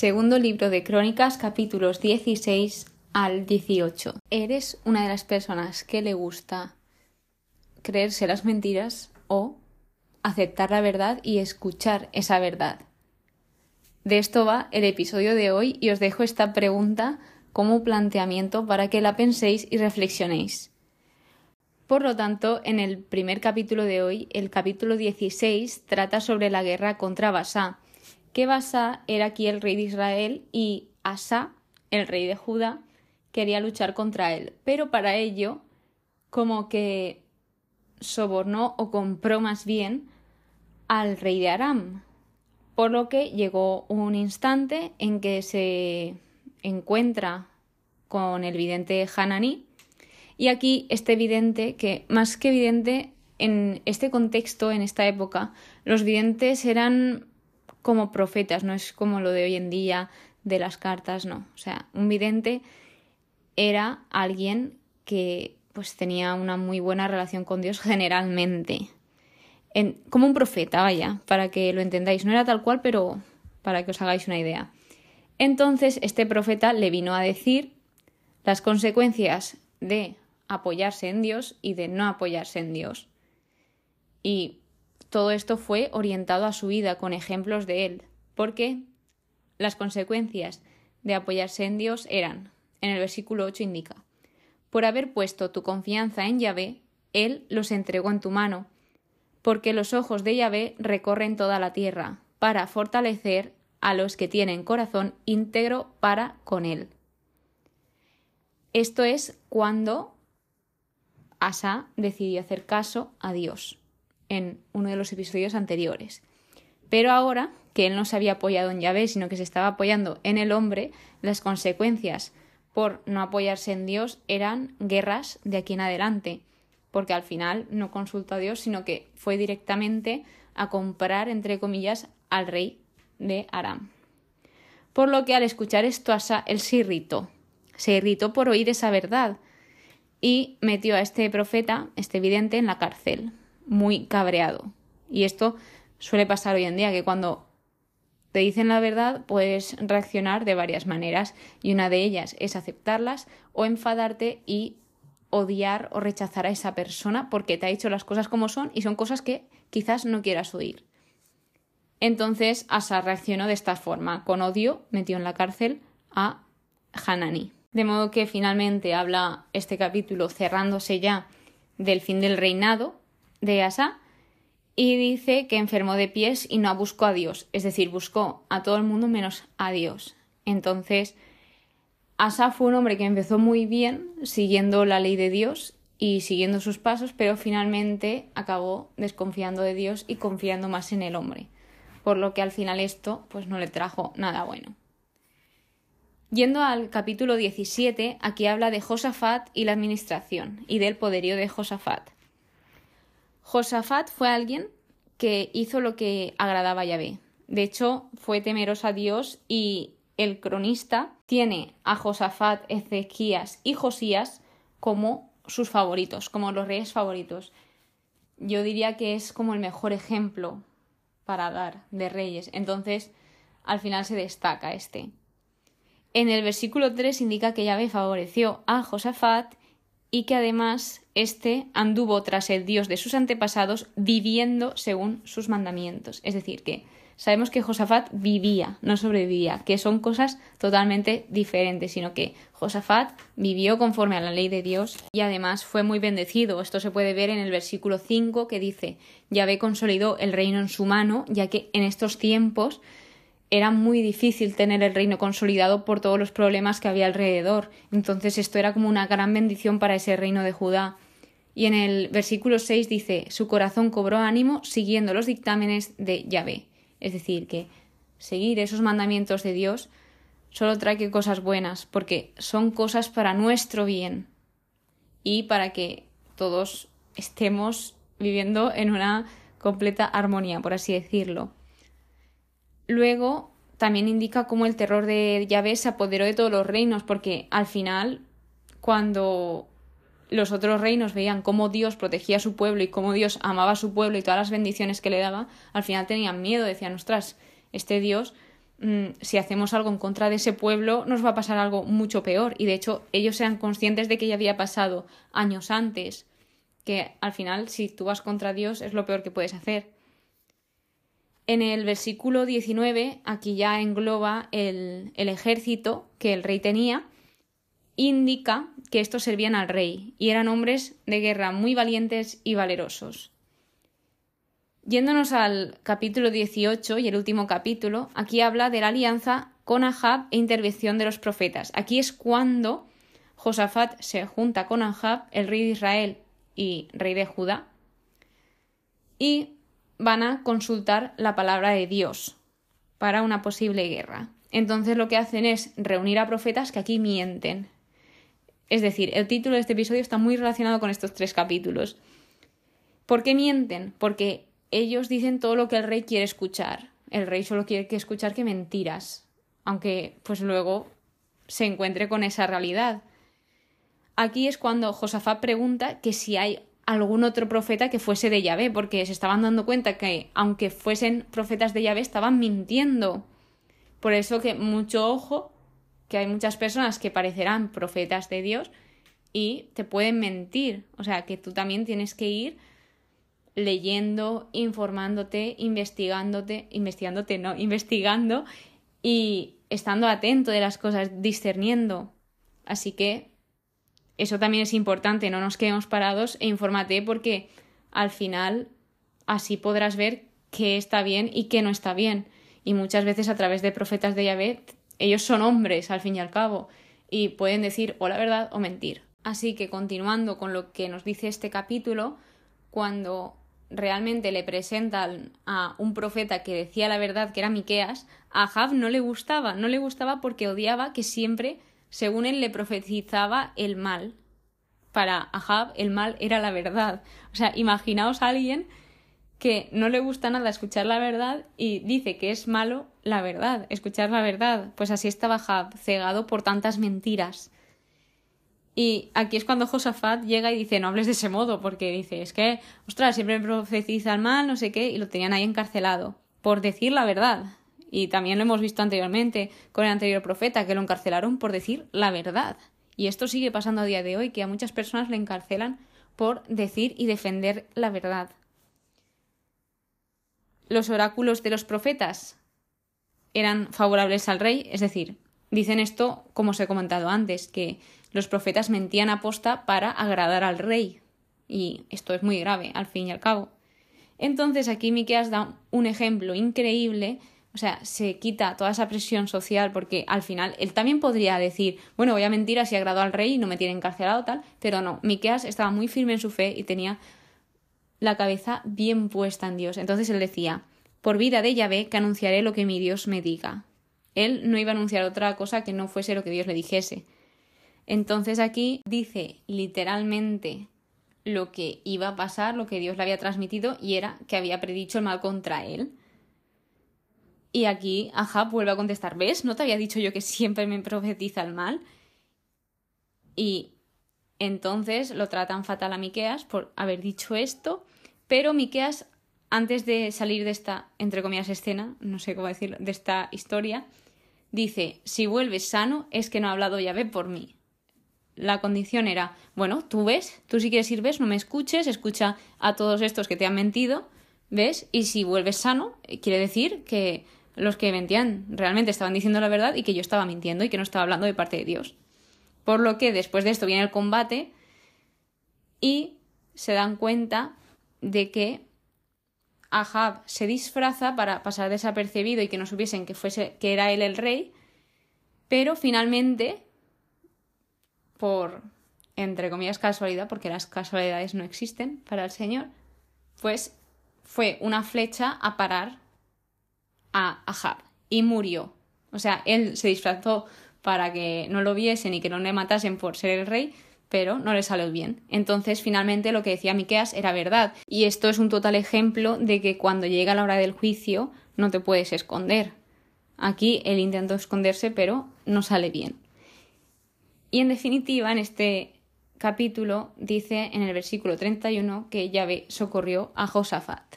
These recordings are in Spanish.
Segundo libro de Crónicas, capítulos 16 al 18. ¿Eres una de las personas que le gusta creerse las mentiras o aceptar la verdad y escuchar esa verdad? De esto va el episodio de hoy y os dejo esta pregunta como planteamiento para que la penséis y reflexionéis. Por lo tanto, en el primer capítulo de hoy, el capítulo 16, trata sobre la guerra contra Basá, que Basá era aquí el rey de Israel y Asa, el rey de Judá, quería luchar contra él. Pero para ello, como que sobornó o compró más bien al rey de Aram. Por lo que llegó un instante en que se encuentra con el vidente Hananí. Y aquí este vidente, que más que vidente, en este contexto, en esta época, los videntes eran como profetas, no es como lo de hoy en día de las cartas, no. O sea, un vidente era alguien que pues tenía una muy buena relación con Dios generalmente. como un profeta, vaya, para que lo entendáis. No era tal cual, pero para que os hagáis una idea. Entonces, este profeta le vino a decir las consecuencias de apoyarse en Dios y de no apoyarse en Dios. Y todo esto fue orientado a su vida con ejemplos de él, porque las consecuencias de apoyarse en Dios eran, en el versículo 8 indica, por haber puesto tu confianza en Yahvé, Él los entregó en tu mano, porque los ojos de Yahvé recorren toda la tierra, para fortalecer a los que tienen corazón íntegro para con Él. Esto es cuando Asa decidió hacer caso a Dios en uno de los episodios anteriores. Pero ahora que él no se había apoyado en Yahvé, sino que se estaba apoyando en el hombre, las consecuencias por no apoyarse en Dios eran guerras de aquí en adelante, porque al final no consultó a Dios, sino que fue directamente a comprar, entre comillas, al rey de Aram. Por lo que al escuchar esto, Asa, él se irritó, se irritó por oír esa verdad y metió a este profeta, este vidente, en la cárcel muy cabreado. Y esto suele pasar hoy en día, que cuando te dicen la verdad, puedes reaccionar de varias maneras y una de ellas es aceptarlas o enfadarte y odiar o rechazar a esa persona porque te ha dicho las cosas como son y son cosas que quizás no quieras oír. Entonces Asa reaccionó de esta forma, con odio metió en la cárcel a Hanani. De modo que finalmente habla este capítulo cerrándose ya del fin del reinado de Asa y dice que enfermó de pies y no buscó a Dios, es decir, buscó a todo el mundo menos a Dios. Entonces, Asa fue un hombre que empezó muy bien siguiendo la ley de Dios y siguiendo sus pasos, pero finalmente acabó desconfiando de Dios y confiando más en el hombre, por lo que al final esto pues no le trajo nada bueno. Yendo al capítulo 17, aquí habla de Josafat y la administración y del poderío de Josafat. Josafat fue alguien que hizo lo que agradaba a Yahvé. De hecho, fue temeroso a Dios y el cronista tiene a Josafat, Ezequías y Josías como sus favoritos, como los reyes favoritos. Yo diría que es como el mejor ejemplo para dar de reyes. Entonces, al final se destaca este. En el versículo 3 indica que Yahvé favoreció a Josafat y que además éste anduvo tras el Dios de sus antepasados viviendo según sus mandamientos. Es decir, que sabemos que Josafat vivía, no sobrevivía, que son cosas totalmente diferentes, sino que Josafat vivió conforme a la ley de Dios y además fue muy bendecido. Esto se puede ver en el versículo 5 que dice Yahvé consolidó el reino en su mano, ya que en estos tiempos era muy difícil tener el reino consolidado por todos los problemas que había alrededor. Entonces esto era como una gran bendición para ese reino de Judá. Y en el versículo 6 dice, su corazón cobró ánimo siguiendo los dictámenes de Yahvé. Es decir, que seguir esos mandamientos de Dios solo trae cosas buenas, porque son cosas para nuestro bien y para que todos estemos viviendo en una completa armonía, por así decirlo. Luego también indica cómo el terror de Yahvé se apoderó de todos los reinos, porque al final, cuando los otros reinos veían cómo Dios protegía a su pueblo y cómo Dios amaba a su pueblo y todas las bendiciones que le daba, al final tenían miedo, decían, ostras, este Dios mm, si hacemos algo en contra de ese pueblo, nos va a pasar algo mucho peor. Y de hecho, ellos eran conscientes de que ya había pasado años antes, que al final, si tú vas contra Dios, es lo peor que puedes hacer. En el versículo 19, aquí ya engloba el, ejército que el rey tenía, indica que estos servían al rey y eran hombres de guerra muy valientes y valerosos. Yéndonos al capítulo 18 y el último capítulo, aquí habla de la alianza con Ahab e intervención de los profetas. Aquí es cuando Josafat se junta con Ahab, el rey de Israel y rey de Judá, y van a consultar la palabra de Dios para una posible guerra. Entonces lo que hacen es reunir a profetas que aquí mienten. Es decir, el título de este episodio está muy relacionado con estos tres capítulos. ¿Por qué mienten? Porque ellos dicen todo lo que el rey quiere escuchar. El rey solo quiere escuchar que mentiras, aunque pues luego se encuentre con esa realidad. Aquí es cuando Josafat pregunta que si hay algún otro profeta que fuese de Yahvé, porque se estaban dando cuenta que aunque fuesen profetas de Yahvé estaban mintiendo. Por eso que mucho ojo, que hay muchas personas que parecerán profetas de Dios y te pueden mentir. O sea, que tú también tienes que ir leyendo, informándote, investigándote, investigándote, no, investigando y estando atento de las cosas, discerniendo. Así que eso también es importante, no nos quedemos parados e infórmate porque al final así podrás ver qué está bien y qué no está bien. Y muchas veces a través de profetas de Yahvé, ellos son hombres al fin y al cabo y pueden decir o la verdad o mentir. Así que continuando con lo que nos dice este capítulo, cuando realmente le presentan a un profeta que decía la verdad, que era Miqueas, a Ahab no le gustaba, no le gustaba porque odiaba que siempre, según él, le profetizaba el mal. Para Ahab el mal era la verdad. O sea, imaginaos a alguien que no le gusta nada escuchar la verdad y dice que es malo la verdad, escuchar la verdad. Pues así estaba Ahab, cegado por tantas mentiras. Y aquí es cuando Josafat llega y dice, no hables de ese modo, porque dice, es que, ostras, siempre profetiza el mal, no sé qué, y lo tenían ahí encarcelado, por decir la verdad. Y también lo hemos visto anteriormente con el anterior profeta, que lo encarcelaron por decir la verdad. Y esto sigue pasando a día de hoy, que a muchas personas le encarcelan por decir y defender la verdad. Los oráculos de los profetas eran favorables al rey, es decir, dicen esto, como os he comentado antes, que los profetas mentían a posta para agradar al rey. Y esto es muy grave, al fin y al cabo. Entonces aquí Miqueas da un ejemplo increíble, o sea, se quita toda esa presión social porque al final él también podría decir, bueno, voy a mentir así agrado al rey y no me tiene encarcelado tal, pero no, Miqueas estaba muy firme en su fe y tenía la cabeza bien puesta en Dios. Entonces él decía, por vida de Yahvé que anunciaré lo que mi Dios me diga. Él no iba a anunciar otra cosa que no fuese lo que Dios le dijese. Entonces aquí dice literalmente lo que iba a pasar, lo que Dios le había transmitido, y era que había predicho el mal contra él. Y aquí Ahab vuelve a contestar, ¿ves? ¿No te había dicho yo que siempre me profetiza el mal? Y entonces lo tratan fatal a Miqueas por haber dicho esto, pero Miqueas, antes de salir de esta, entre comillas, escena, no sé cómo decirlo, de esta historia, dice, si vuelves sano es que no ha hablado Yahvé por mí la condición era, bueno, tú ves, tú si quieres ir ves, no me escuches, escucha a todos estos que te han mentido, ves, y si vuelves sano, quiere decir que los que mentían realmente estaban diciendo la verdad y que yo estaba mintiendo y que no estaba hablando de parte de Dios. Por lo que después de esto viene el combate y se dan cuenta de que Ahab se disfraza para pasar desapercibido y que no supiesen que fuese que era él el rey, pero finalmente por, entre comillas, casualidad, porque las casualidades no existen para el Señor, pues fue una flecha a parar a Ahab y murió. O sea, él se disfrazó para que no lo viesen y que no le matasen por ser el rey, pero no le salió bien. Entonces, finalmente, lo que decía Miqueas era verdad. Y esto es un total ejemplo de que cuando llega la hora del juicio no te puedes esconder. Aquí él intentó esconderse, pero no sale bien. Y en definitiva, en este capítulo dice en el versículo 31 que Yahvé socorrió a Josafat,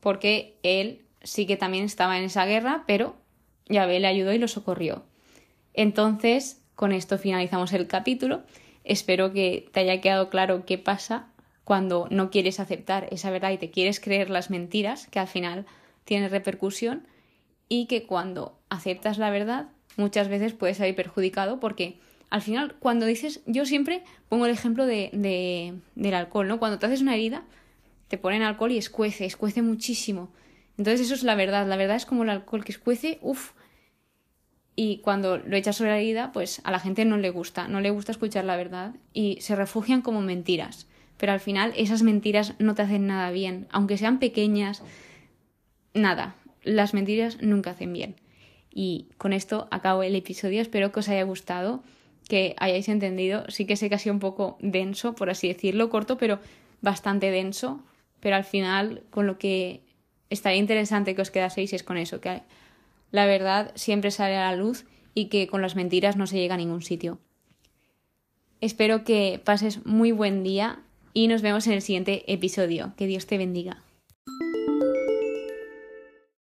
porque él sí que también estaba en esa guerra, pero Yahvé le ayudó y lo socorrió. Entonces, con esto finalizamos el capítulo. Espero que te haya quedado claro qué pasa cuando no quieres aceptar esa verdad y te quieres creer las mentiras, que al final tiene repercusión, y que cuando aceptas la verdad muchas veces puedes salir perjudicado porque al final cuando dices, yo siempre pongo el ejemplo de, de, del alcohol, ¿no? Cuando te haces una herida, te ponen alcohol y escuece, escuece muchísimo. Entonces eso es la verdad, la verdad es como el alcohol que escuece, uff. Y cuando lo echas sobre la herida, pues a la gente no le gusta, no le gusta escuchar la verdad y se refugian como mentiras. Pero al final esas mentiras no te hacen nada bien, aunque sean pequeñas, nada, las mentiras nunca hacen bien. Y con esto acabo el episodio, espero que os haya gustado, que hayáis entendido, sí que sé que ha sido un poco denso, por así decirlo, corto, pero bastante denso, pero al final con lo que estaría interesante que os quedaseis es con eso, que la verdad siempre sale a la luz y que con las mentiras no se llega a ningún sitio. Espero que pases muy buen día y nos vemos en el siguiente episodio. Que Dios te bendiga.